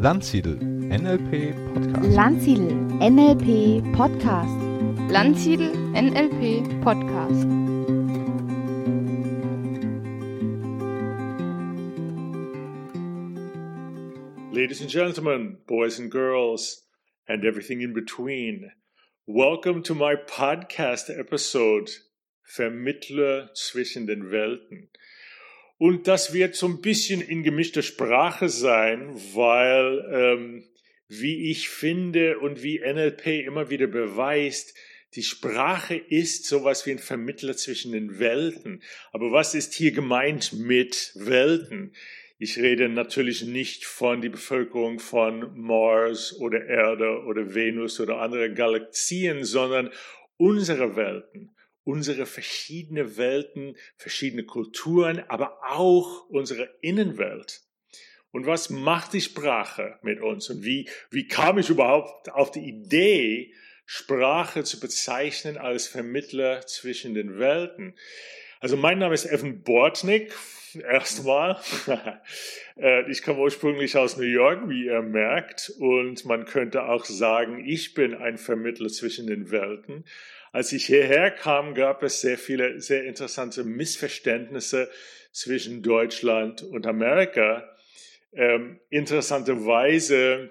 Landsiedel NLP Podcast. Landsiedel NLP Podcast. Landsiedel NLP Podcast. Ladies and gentlemen, boys and girls, and everything in between, welcome to my podcast episode Vermittler zwischen den Welten. Und das wird so ein bisschen in gemischter Sprache sein, weil, ähm, wie ich finde und wie NLP immer wieder beweist, die Sprache ist sowas wie ein Vermittler zwischen den Welten. Aber was ist hier gemeint mit Welten? Ich rede natürlich nicht von der Bevölkerung von Mars oder Erde oder Venus oder andere Galaxien, sondern unsere Welten unsere verschiedene Welten, verschiedene Kulturen, aber auch unsere Innenwelt. Und was macht die Sprache mit uns? Und wie, wie kam ich überhaupt auf die Idee, Sprache zu bezeichnen als Vermittler zwischen den Welten? Also mein Name ist Evan Bortnick, erstmal. Äh, ich komme ursprünglich aus New York, wie ihr merkt, und man könnte auch sagen, ich bin ein Vermittler zwischen den Welten. Als ich hierher kam, gab es sehr viele sehr interessante Missverständnisse zwischen Deutschland und Amerika. Ähm, interessanterweise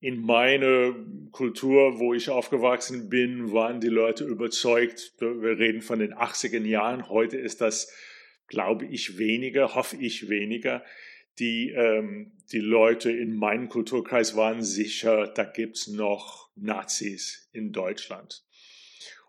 in meiner Kultur, wo ich aufgewachsen bin, waren die Leute überzeugt, wir reden von den 80er Jahren, heute ist das, glaube ich, weniger, hoffe ich weniger. Die, ähm, die Leute in meinem Kulturkreis waren sicher, da gibt's noch Nazis in Deutschland.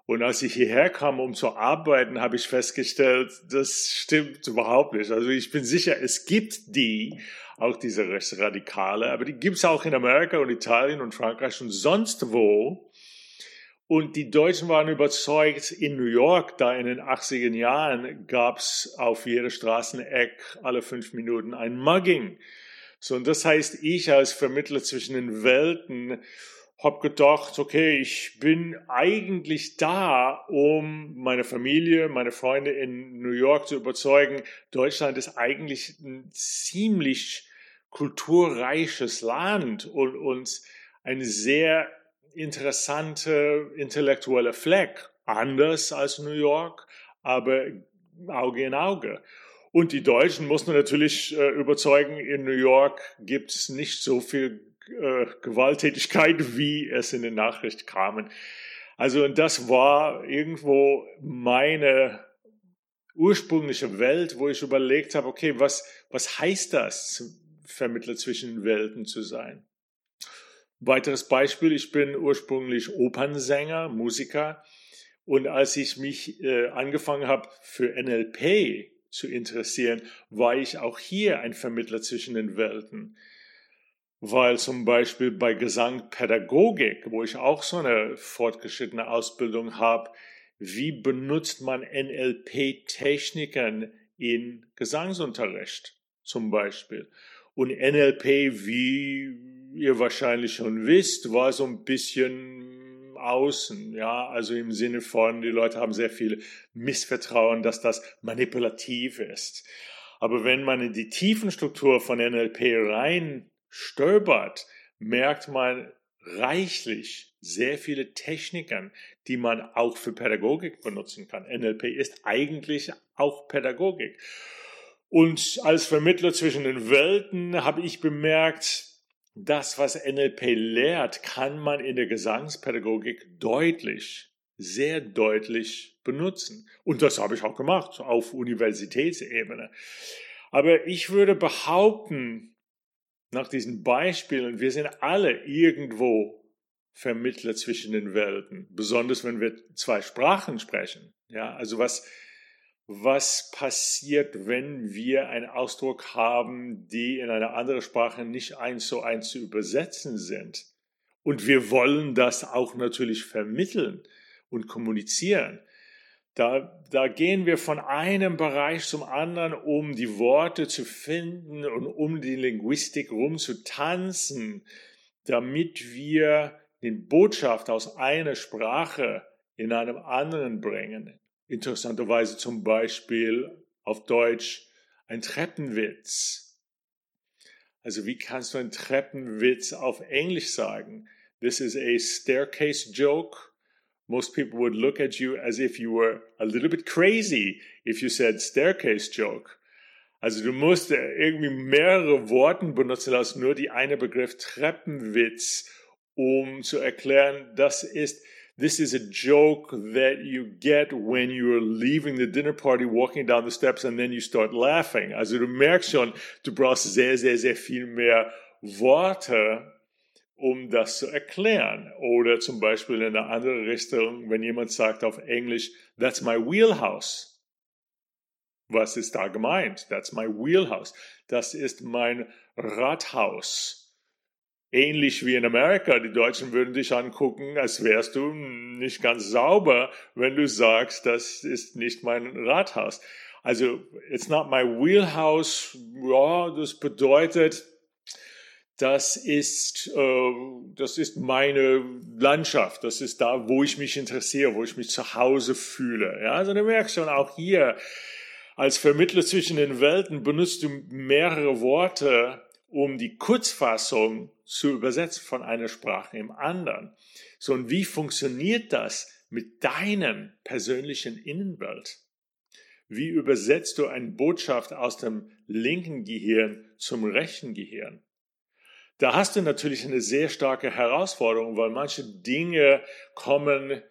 Und als ich hierher kam, um zu arbeiten, habe ich festgestellt, das stimmt überhaupt nicht. Also ich bin sicher, es gibt die, auch diese Rechtsradikale, aber die gibt es auch in Amerika und Italien und Frankreich und sonst wo. Und die Deutschen waren überzeugt, in New York, da in den 80er Jahren, gab es auf jeder Straßeneck alle fünf Minuten ein Mugging. So, und das heißt, ich als Vermittler zwischen den Welten habe gedacht, okay, ich bin eigentlich da, um meine Familie, meine Freunde in New York zu überzeugen, Deutschland ist eigentlich ein ziemlich kulturreiches Land und, und ein sehr interessante intellektuelle Fleck, anders als New York, aber Auge in Auge. Und die Deutschen mussten natürlich äh, überzeugen, in New York gibt es nicht so viel äh, Gewalttätigkeit, wie es in den Nachrichten kamen. Also und das war irgendwo meine ursprüngliche Welt, wo ich überlegt habe, okay, was, was heißt das, Vermittler zwischen Welten zu sein? Weiteres Beispiel, ich bin ursprünglich Opernsänger, Musiker und als ich mich äh, angefangen habe für NLP zu interessieren, war ich auch hier ein Vermittler zwischen den Welten weil zum Beispiel bei Gesangpädagogik, wo ich auch so eine fortgeschrittene Ausbildung habe, wie benutzt man NLP-Techniken in Gesangsunterricht zum Beispiel. Und NLP, wie ihr wahrscheinlich schon wisst, war so ein bisschen außen, ja, also im Sinne von, die Leute haben sehr viel Missvertrauen, dass das manipulativ ist. Aber wenn man in die Tiefenstruktur von NLP rein stöbert, merkt man reichlich sehr viele Techniken, die man auch für Pädagogik benutzen kann. NLP ist eigentlich auch Pädagogik. Und als Vermittler zwischen den Welten habe ich bemerkt, das, was NLP lehrt, kann man in der Gesangspädagogik deutlich, sehr deutlich benutzen. Und das habe ich auch gemacht auf Universitätsebene. Aber ich würde behaupten, nach diesen Beispielen, wir sind alle irgendwo Vermittler zwischen den Welten, besonders wenn wir zwei Sprachen sprechen. Ja, also was, was passiert, wenn wir einen Ausdruck haben, die in einer anderen Sprache nicht eins zu eins zu übersetzen sind? Und wir wollen das auch natürlich vermitteln und kommunizieren. Da, da gehen wir von einem Bereich zum anderen, um die Worte zu finden und um die Linguistik rumzutanzen, damit wir den Botschaft aus einer Sprache in einem anderen bringen. Interessanterweise zum Beispiel auf Deutsch ein Treppenwitz. Also wie kannst du einen Treppenwitz auf Englisch sagen? This is a staircase joke. Most people would look at you as if you were a little bit crazy if you said staircase joke. Also du musst irgendwie mehrere Worte benutzen als nur die eine Begriff Treppenwitz, um zu erklären, das ist This is a joke that you get when you're leaving the dinner party, walking down the steps and then you start laughing. Also du merkst schon, du brauchst sehr, sehr, sehr viel mehr Worte, um das zu erklären. Oder zum Beispiel in eine andere Richtung, wenn jemand sagt auf Englisch, that's my wheelhouse. Was ist da gemeint? That's my wheelhouse. Das ist mein Rathaus ähnlich wie in Amerika. Die Deutschen würden dich angucken, als wärst du nicht ganz sauber, wenn du sagst, das ist nicht mein Rathaus. Also, it's not my wheelhouse. Ja, das bedeutet, das ist, äh, das ist meine Landschaft. Das ist da, wo ich mich interessiere, wo ich mich zu Hause fühle. Ja, also du merkst schon auch hier, als Vermittler zwischen den Welten benutzt du mehrere Worte, um die Kurzfassung zu übersetzen von einer Sprache im anderen. So, und wie funktioniert das mit deinem persönlichen Innenwelt? Wie übersetzt du eine Botschaft aus dem linken Gehirn zum rechten Gehirn? Da hast du natürlich eine sehr starke Herausforderung, weil manche Dinge kommen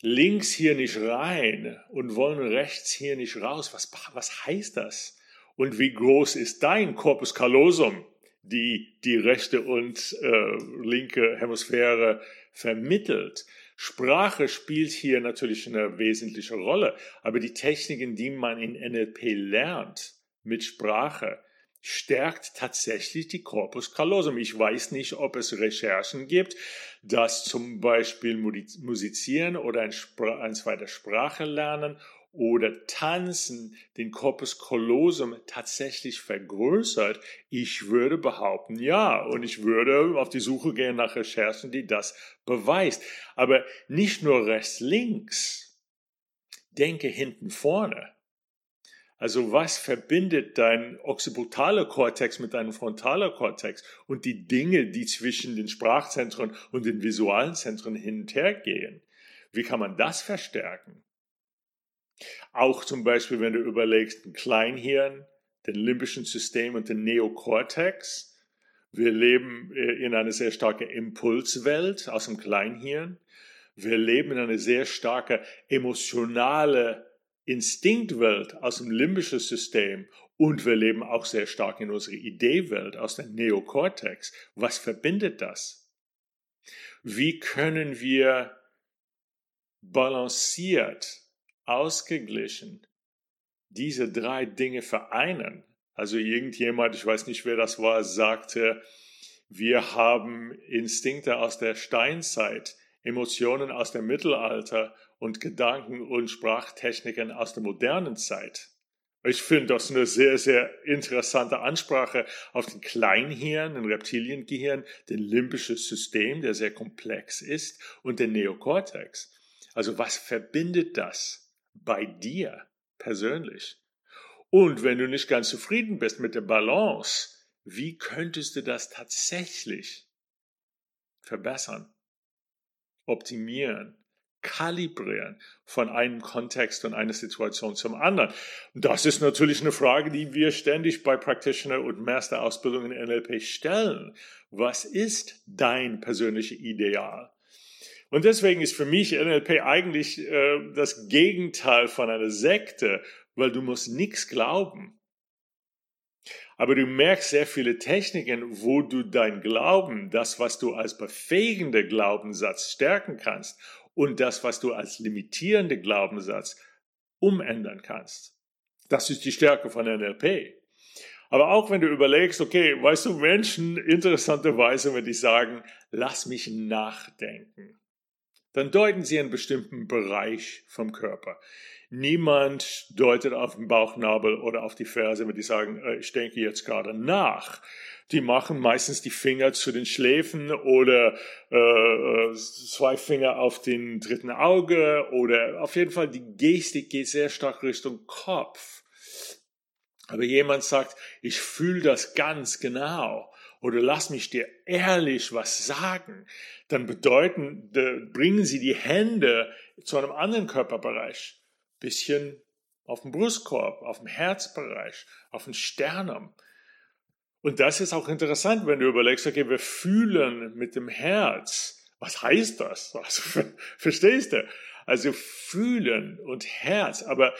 links hier nicht rein und wollen rechts hier nicht raus. Was, was heißt das? und wie groß ist dein Corpus callosum, die die rechte und äh, linke Hemisphäre vermittelt. Sprache spielt hier natürlich eine wesentliche Rolle, aber die Techniken, die man in NLP lernt mit Sprache, stärkt tatsächlich die Corpus callosum. Ich weiß nicht, ob es Recherchen gibt, dass zum Beispiel Musizieren oder ein, ein zweiter Sprache lernen oder Tanzen den Corpus callosum tatsächlich vergrößert? Ich würde behaupten, ja. Und ich würde auf die Suche gehen nach Recherchen, die das beweist. Aber nicht nur rechts, links. Denke hinten vorne. Also was verbindet dein occipitaler Kortex mit deinem frontaler Kortex und die Dinge, die zwischen den Sprachzentren und den visualen Zentren hin und her gehen? Wie kann man das verstärken? Auch zum Beispiel, wenn du überlegst, ein Kleinhirn, den limbischen System und den Neokortex. Wir leben äh, in einer sehr starken Impulswelt aus dem Kleinhirn. Wir leben in einer sehr starke emotionale Instinktwelt aus dem limbischen System und wir leben auch sehr stark in unserer Ideewelt aus dem Neokortex. Was verbindet das? Wie können wir balanciert ausgeglichen diese drei Dinge vereinen. Also irgendjemand, ich weiß nicht, wer das war, sagte, wir haben Instinkte aus der Steinzeit, Emotionen aus dem Mittelalter und Gedanken und Sprachtechniken aus der modernen Zeit. Ich finde das eine sehr, sehr interessante Ansprache auf den Kleinhirn, den Reptiliengehirn, den limbischen System, der sehr komplex ist, und den Neokortex. Also was verbindet das? bei dir persönlich. Und wenn du nicht ganz zufrieden bist mit der Balance, wie könntest du das tatsächlich verbessern, optimieren, kalibrieren von einem Kontext und einer Situation zum anderen? Das ist natürlich eine Frage, die wir ständig bei Practitioner und Masterausbildung in NLP stellen. Was ist dein persönliches Ideal? Und deswegen ist für mich NLP eigentlich äh, das Gegenteil von einer Sekte, weil du musst nichts glauben. Aber du merkst sehr viele Techniken, wo du dein Glauben, das, was du als befähigender Glaubenssatz stärken kannst und das, was du als limitierender Glaubenssatz umändern kannst. Das ist die Stärke von NLP. Aber auch wenn du überlegst, okay, weißt du, Menschen interessanterweise, wenn die sagen, lass mich nachdenken dann deuten sie einen bestimmten Bereich vom Körper. Niemand deutet auf den Bauchnabel oder auf die Ferse, wenn die sagen, äh, ich denke jetzt gerade nach. Die machen meistens die Finger zu den Schläfen oder äh, äh, zwei Finger auf den dritten Auge oder auf jeden Fall die Gestik geht sehr stark Richtung Kopf. Aber jemand sagt, ich fühle das ganz genau oder lass mich dir ehrlich was sagen, dann bedeuten, bringen sie die Hände zu einem anderen Körperbereich, bisschen auf dem Brustkorb, auf dem Herzbereich, auf dem Sternum. Und das ist auch interessant, wenn du überlegst, okay, wir fühlen mit dem Herz. Was heißt das? Also, verstehst du? Also fühlen und Herz, aber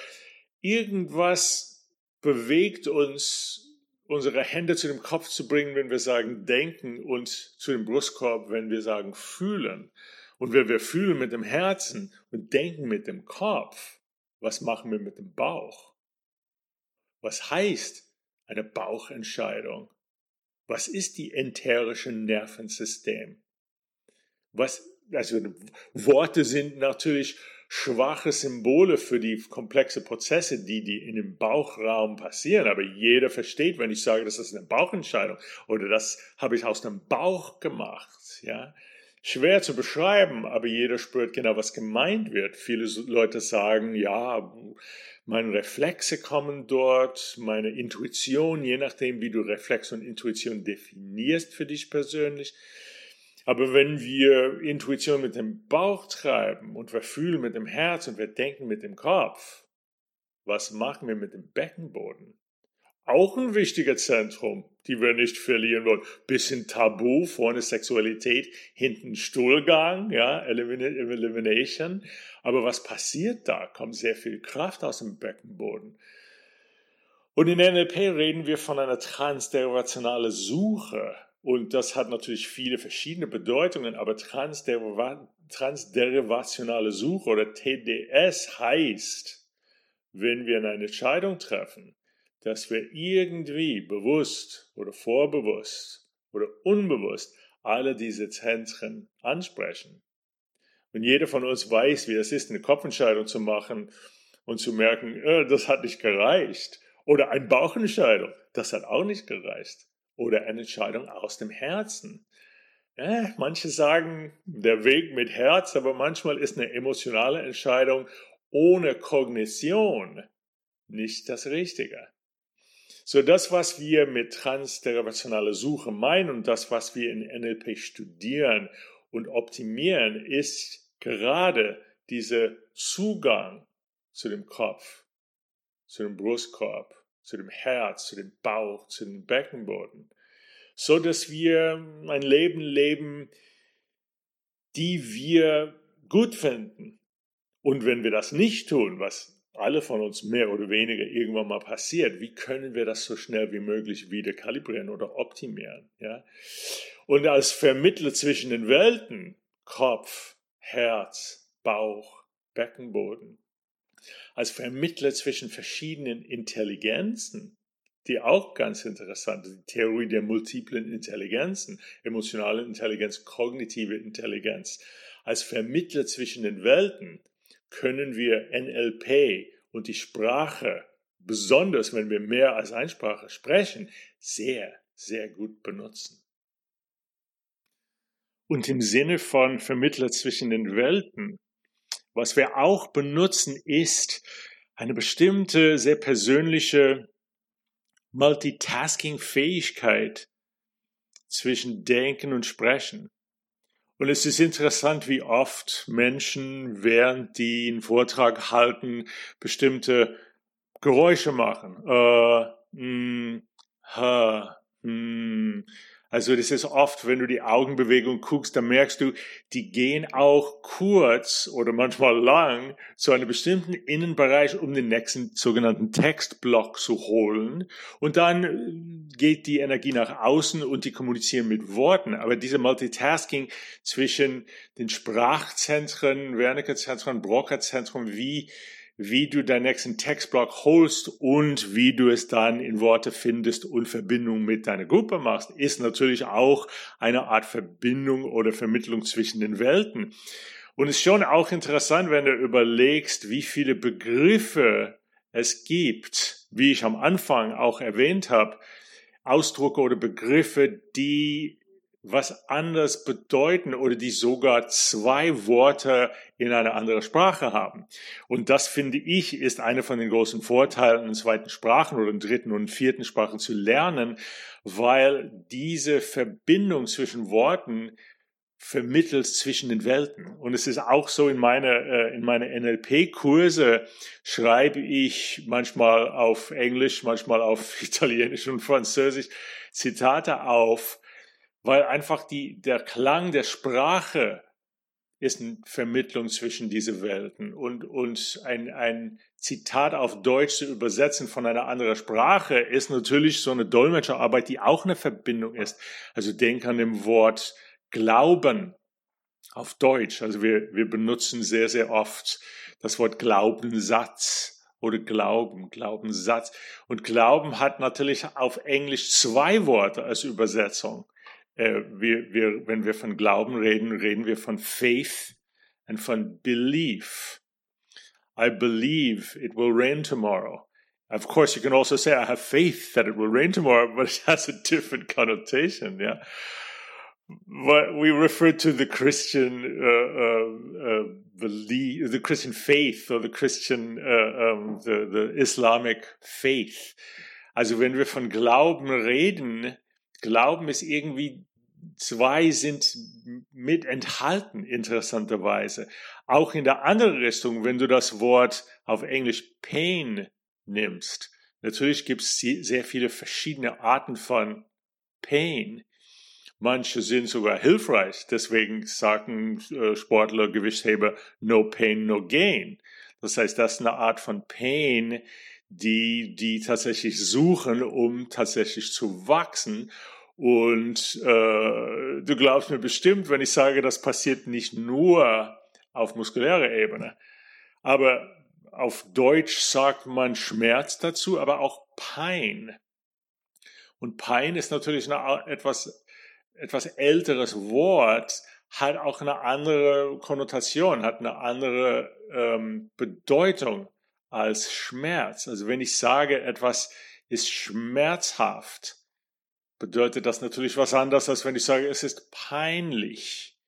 irgendwas bewegt uns, unsere Hände zu dem Kopf zu bringen, wenn wir sagen denken und zu dem Brustkorb, wenn wir sagen fühlen. Und wenn wir fühlen mit dem Herzen und denken mit dem Kopf, was machen wir mit dem Bauch? Was heißt eine Bauchentscheidung? Was ist die enterische Nervensystem? Was, also Worte sind natürlich schwache Symbole für die komplexe Prozesse, die, die in dem Bauchraum passieren. Aber jeder versteht, wenn ich sage, das ist eine Bauchentscheidung oder das habe ich aus dem Bauch gemacht. Ja, schwer zu beschreiben, aber jeder spürt genau, was gemeint wird. Viele Leute sagen, ja, meine Reflexe kommen dort, meine Intuition, je nachdem, wie du Reflex und Intuition definierst für dich persönlich. Aber wenn wir Intuition mit dem Bauch treiben und wir fühlen mit dem Herz und wir denken mit dem Kopf, was machen wir mit dem Beckenboden? Auch ein wichtiger Zentrum, die wir nicht verlieren wollen. Bisschen Tabu, vorne Sexualität, hinten Stuhlgang, ja, Elimination. Aber was passiert da? Kommt sehr viel Kraft aus dem Beckenboden. Und in NLP reden wir von einer transderivationalen Suche. Und das hat natürlich viele verschiedene Bedeutungen, aber transderivationale Suche oder TDS heißt, wenn wir eine Entscheidung treffen, dass wir irgendwie bewusst oder vorbewusst oder unbewusst alle diese Zentren ansprechen. Und jeder von uns weiß, wie es ist, eine Kopfentscheidung zu machen und zu merken, äh, das hat nicht gereicht. Oder eine Bauchentscheidung, das hat auch nicht gereicht. Oder eine Entscheidung aus dem Herzen. Ja, manche sagen, der Weg mit Herz, aber manchmal ist eine emotionale Entscheidung ohne Kognition nicht das Richtige. So das, was wir mit transderivationaler Suche meinen und das, was wir in NLP studieren und optimieren, ist gerade dieser Zugang zu dem Kopf, zu dem Brustkorb, zu dem Herz, zu dem Bauch, zu dem Beckenboden, so dass wir ein Leben leben, die wir gut finden. Und wenn wir das nicht tun, was alle von uns mehr oder weniger irgendwann mal passiert. Wie können wir das so schnell wie möglich wieder kalibrieren oder optimieren? Ja? Und als Vermittler zwischen den Welten, Kopf, Herz, Bauch, Beckenboden, als Vermittler zwischen verschiedenen Intelligenzen, die auch ganz interessant ist, die Theorie der multiplen Intelligenzen, emotionale Intelligenz, kognitive Intelligenz, als Vermittler zwischen den Welten, können wir NLP und die Sprache, besonders wenn wir mehr als eine Sprache sprechen, sehr, sehr gut benutzen. Und im Sinne von Vermittler zwischen den Welten, was wir auch benutzen, ist eine bestimmte, sehr persönliche Multitasking-Fähigkeit zwischen Denken und Sprechen. Und es ist interessant, wie oft Menschen, während die einen Vortrag halten, bestimmte Geräusche machen. Äh, mh, ha, mh, also das ist oft, wenn du die Augenbewegung guckst, dann merkst du, die gehen auch kurz oder manchmal lang zu einem bestimmten Innenbereich, um den nächsten sogenannten Textblock zu holen. Und dann äh, geht die Energie nach außen und die kommunizieren mit Worten. Aber diese Multitasking zwischen den Sprachzentren, Wernicke-Zentren, Brocker-Zentren, wie wie du deinen nächsten Textblock holst und wie du es dann in Worte findest und Verbindung mit deiner Gruppe machst, ist natürlich auch eine Art Verbindung oder Vermittlung zwischen den Welten. Und es ist schon auch interessant, wenn du überlegst, wie viele Begriffe es gibt, wie ich am Anfang auch erwähnt habe, Ausdrucke oder Begriffe, die was anders bedeuten oder die sogar zwei Worte in einer anderen Sprache haben. Und das finde ich ist einer von den großen Vorteilen in zweiten Sprachen oder in dritten und vierten Sprachen zu lernen, weil diese Verbindung zwischen Worten vermittelt zwischen den Welten. Und es ist auch so in meine, äh, in meine NLP-Kurse schreibe ich manchmal auf Englisch, manchmal auf Italienisch und Französisch Zitate auf, weil einfach die, der Klang der Sprache ist eine Vermittlung zwischen diese Welten und, und ein, ein Zitat auf Deutsch zu übersetzen von einer anderen Sprache ist natürlich so eine Dolmetscherarbeit, die auch eine Verbindung ist. Also denk an dem Wort Glauben auf Deutsch. Also wir, wir benutzen sehr, sehr oft das Wort Glaubenssatz oder Glauben, Glaubenssatz. Und Glauben hat natürlich auf Englisch zwei Worte als Übersetzung. Äh, wir, wir, wenn wir von Glauben reden, reden wir von Faith und von Belief. I believe it will rain tomorrow. Of course, you can also say, I have faith that it will rain tomorrow, but it has a different connotation. Yeah. What we refer to the Christian uh, uh, uh, belief, the Christian faith, or the Christian, uh, um, the, the Islamic faith. Also wenn wir von Glauben reden, Glauben ist irgendwie, zwei sind mit enthalten, interessanterweise. Auch in der anderen Richtung, wenn du das Wort auf Englisch Pain nimmst. Natürlich gibt es sehr viele verschiedene Arten von Pain. Manche sind sogar hilfreich. Deswegen sagen äh, Sportler, Gewichtsheber, no pain, no gain. Das heißt, das ist eine Art von Pain, die, die tatsächlich suchen, um tatsächlich zu wachsen. Und äh, du glaubst mir bestimmt, wenn ich sage, das passiert nicht nur auf muskulärer Ebene, aber auf Deutsch sagt man Schmerz dazu, aber auch Pein. Und Pein ist natürlich eine etwas, etwas älteres Wort, hat auch eine andere Konnotation, hat eine andere ähm, Bedeutung als Schmerz. Also wenn ich sage, etwas ist schmerzhaft, bedeutet das natürlich was anderes, als wenn ich sage, es ist peinlich.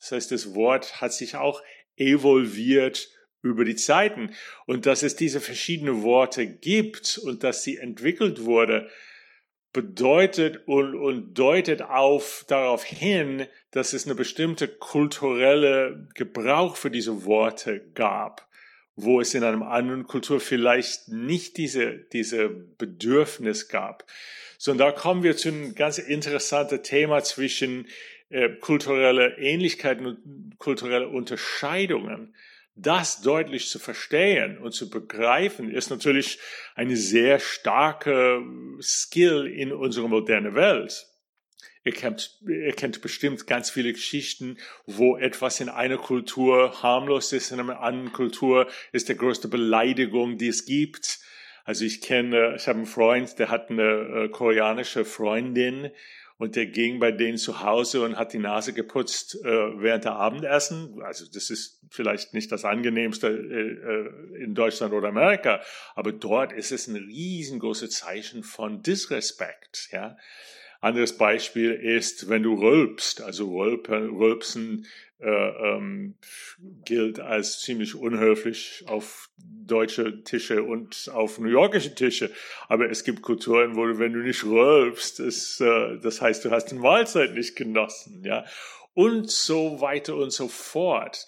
Das heißt, das Wort hat sich auch evolviert über die Zeiten. Und dass es diese verschiedenen Worte gibt und dass sie entwickelt wurde, bedeutet und, und deutet auf darauf hin, dass es eine bestimmte kulturelle Gebrauch für diese Worte gab wo es in einem anderen Kultur vielleicht nicht diese, diese Bedürfnis gab. So, und da kommen wir zu einem ganz interessanten Thema zwischen äh, kulturelle Ähnlichkeiten und kulturelle Unterscheidungen. Das deutlich zu verstehen und zu begreifen, ist natürlich eine sehr starke Skill in unserer modernen Welt. Ihr kennt, ihr kennt bestimmt ganz viele Geschichten, wo etwas in einer Kultur harmlos ist, in einer anderen Kultur ist der größte Beleidigung, die es gibt. Also ich kenne, ich habe einen Freund, der hat eine äh, koreanische Freundin und der ging bei denen zu Hause und hat die Nase geputzt äh, während der Abendessen. Also das ist vielleicht nicht das angenehmste äh, äh in Deutschland oder Amerika, aber dort ist es ein riesengroßes Zeichen von Disrespect. Ja, anderes Beispiel ist, wenn du rülpst, also Rülpen, Rülpsen äh, ähm, gilt als ziemlich unhöflich auf deutsche Tische und auf New Yorkische Tische. Aber es gibt Kulturen, wo du, wenn du nicht rülpst, ist, äh, das heißt, du hast die Mahlzeit nicht genossen, ja. Und so weiter und so fort.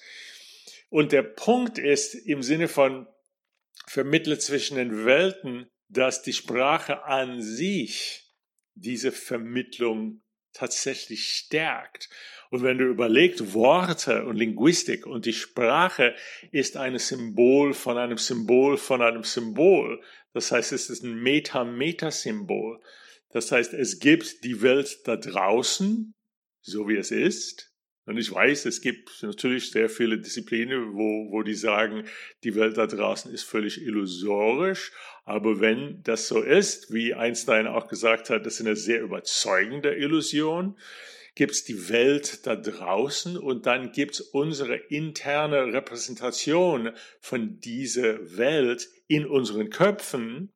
Und der Punkt ist im Sinne von vermittle zwischen den Welten, dass die Sprache an sich diese Vermittlung tatsächlich stärkt. Und wenn du überlegst, Worte und Linguistik und die Sprache ist ein Symbol von einem Symbol von einem Symbol. Das heißt, es ist ein Meta-Meta-Symbol. Das heißt, es gibt die Welt da draußen, so wie es ist. Und ich weiß, es gibt natürlich sehr viele Disziplinen, wo, wo die sagen, die Welt da draußen ist völlig illusorisch. Aber wenn das so ist, wie Einstein auch gesagt hat, das ist eine sehr überzeugende Illusion, gibt es die Welt da draußen und dann gibt es unsere interne Repräsentation von dieser Welt in unseren Köpfen.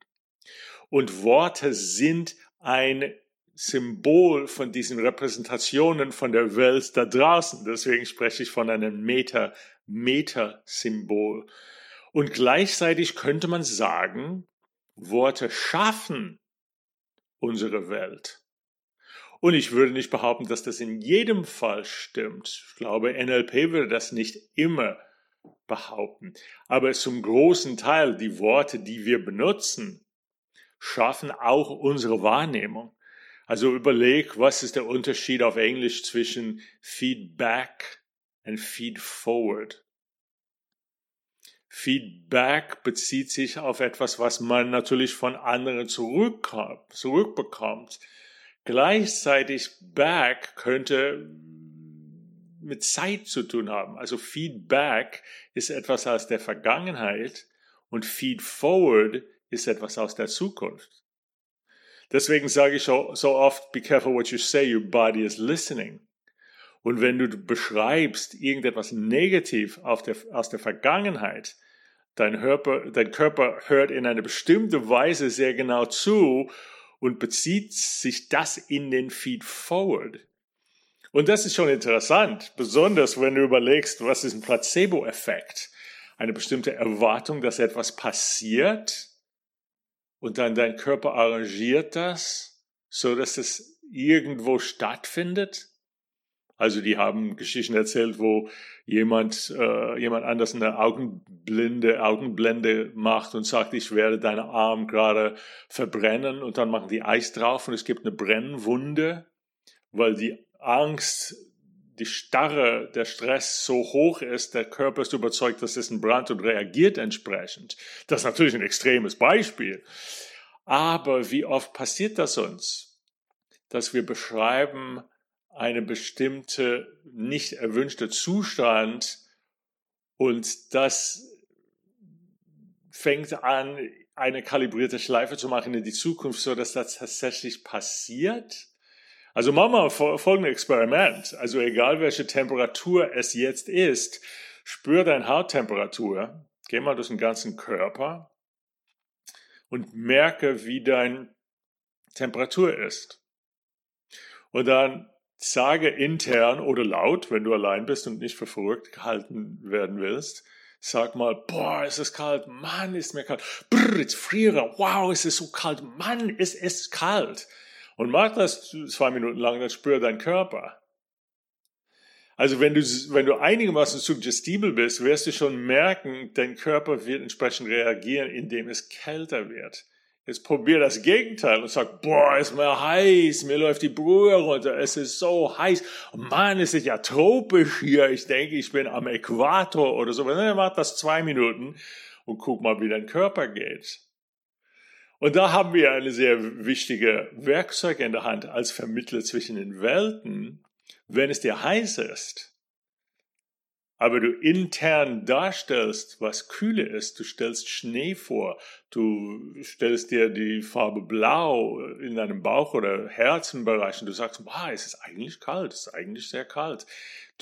Und Worte sind ein Symbol von diesen Repräsentationen von der Welt da draußen. Deswegen spreche ich von einem Meta, Meta-Symbol. Und gleichzeitig könnte man sagen, Worte schaffen unsere Welt. Und ich würde nicht behaupten, dass das in jedem Fall stimmt. Ich glaube, NLP würde das nicht immer behaupten. Aber zum großen Teil die Worte, die wir benutzen, schaffen auch unsere Wahrnehmung. Also überleg, was ist der Unterschied auf Englisch zwischen Feedback und Feedforward? Feedback bezieht sich auf etwas, was man natürlich von anderen zurückbekommt. Gleichzeitig Back könnte mit Zeit zu tun haben. Also Feedback ist etwas aus der Vergangenheit und Feedforward ist etwas aus der Zukunft. Deswegen sage ich so, so oft, be careful what you say, your body is listening. Und wenn du beschreibst irgendetwas negativ der, aus der Vergangenheit, dein Körper, dein Körper hört in eine bestimmte Weise sehr genau zu und bezieht sich das in den Feed Forward. Und das ist schon interessant, besonders wenn du überlegst, was ist ein Placebo-Effekt? Eine bestimmte Erwartung, dass etwas passiert und dann dein Körper arrangiert das, so dass es irgendwo stattfindet. Also die haben Geschichten erzählt, wo jemand äh, jemand anders eine Augenblinde Augenblende macht und sagt, ich werde deinen Arm gerade verbrennen und dann machen die Eis drauf und es gibt eine Brennwunde, weil die Angst, die Starre, der Stress so hoch ist, der Körper ist überzeugt, dass es ein Brand und reagiert entsprechend. Das ist natürlich ein extremes Beispiel. Aber wie oft passiert das uns, dass wir beschreiben eine bestimmte nicht erwünschte Zustand und das fängt an, eine kalibrierte Schleife zu machen in die Zukunft, so dass das tatsächlich passiert. Also machen wir folgendes Experiment. Also egal welche Temperatur es jetzt ist, spür deine Hauttemperatur, geh mal durch den ganzen Körper und merke, wie deine Temperatur ist. Und dann sage intern oder laut, wenn du allein bist und nicht für verrückt gehalten werden willst, sag mal, boah, es ist kalt, Mann, ist mir kalt, brr, ich friere, wow, es ist so kalt, Mann, es ist kalt. Und mach das zwei Minuten lang, dann spür dein Körper. Also wenn du, wenn du einigermaßen suggestibel bist, wirst du schon merken, dein Körper wird entsprechend reagieren, indem es kälter wird. Jetzt probier das Gegenteil und sag, boah, ist mir heiß, mir läuft die Brühe runter, es ist so heiß. Mann, es ist ja tropisch hier, ich denke, ich bin am Äquator oder so. Dann mach das zwei Minuten und guck mal, wie dein Körper geht. Und da haben wir eine sehr wichtige Werkzeug in der Hand als Vermittler zwischen den Welten. Wenn es dir heiß ist, aber du intern darstellst, was Kühle ist. Du stellst Schnee vor, du stellst dir die Farbe Blau in deinem Bauch oder Herzenbereich und du sagst, wow, es ist eigentlich kalt, es ist eigentlich sehr kalt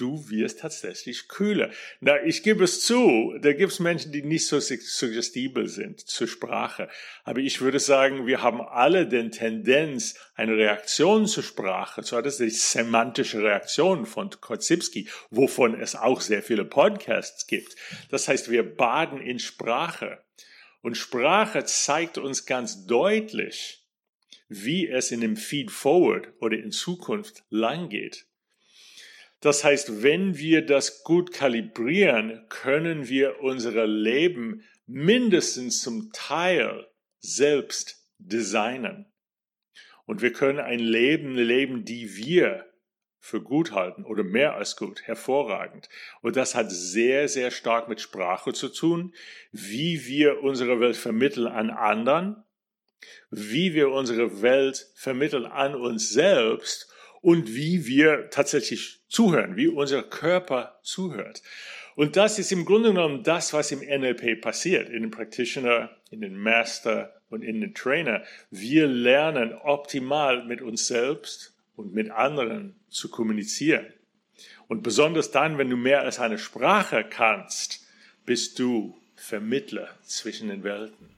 du wirst tatsächlich kühler. Na, ich gebe es zu, da gibt es Menschen, die nicht so suggestibel sind zur Sprache. Aber ich würde sagen, wir haben alle den Tendenz, eine Reaktion zur Sprache, so das ist die semantische Reaktion von Kotzybski, wovon es auch sehr viele Podcasts gibt. Das heißt, wir baden in Sprache. Und Sprache zeigt uns ganz deutlich, wie es in dem Feed Forward oder in Zukunft lang geht. Das heißt, wenn wir das gut kalibrieren, können wir unser Leben mindestens zum Teil selbst designen. Und wir können ein Leben leben, die wir für gut halten oder mehr als gut, hervorragend. Und das hat sehr, sehr stark mit Sprache zu tun, wie wir unsere Welt vermitteln an anderen, wie wir unsere Welt vermitteln an uns selbst und wie wir tatsächlich zuhören, wie unser Körper zuhört. Und das ist im Grunde genommen das, was im NLP passiert, in den Practitioner, in den Master und in den Trainer. Wir lernen optimal mit uns selbst und mit anderen zu kommunizieren. Und besonders dann, wenn du mehr als eine Sprache kannst, bist du Vermittler zwischen den Welten.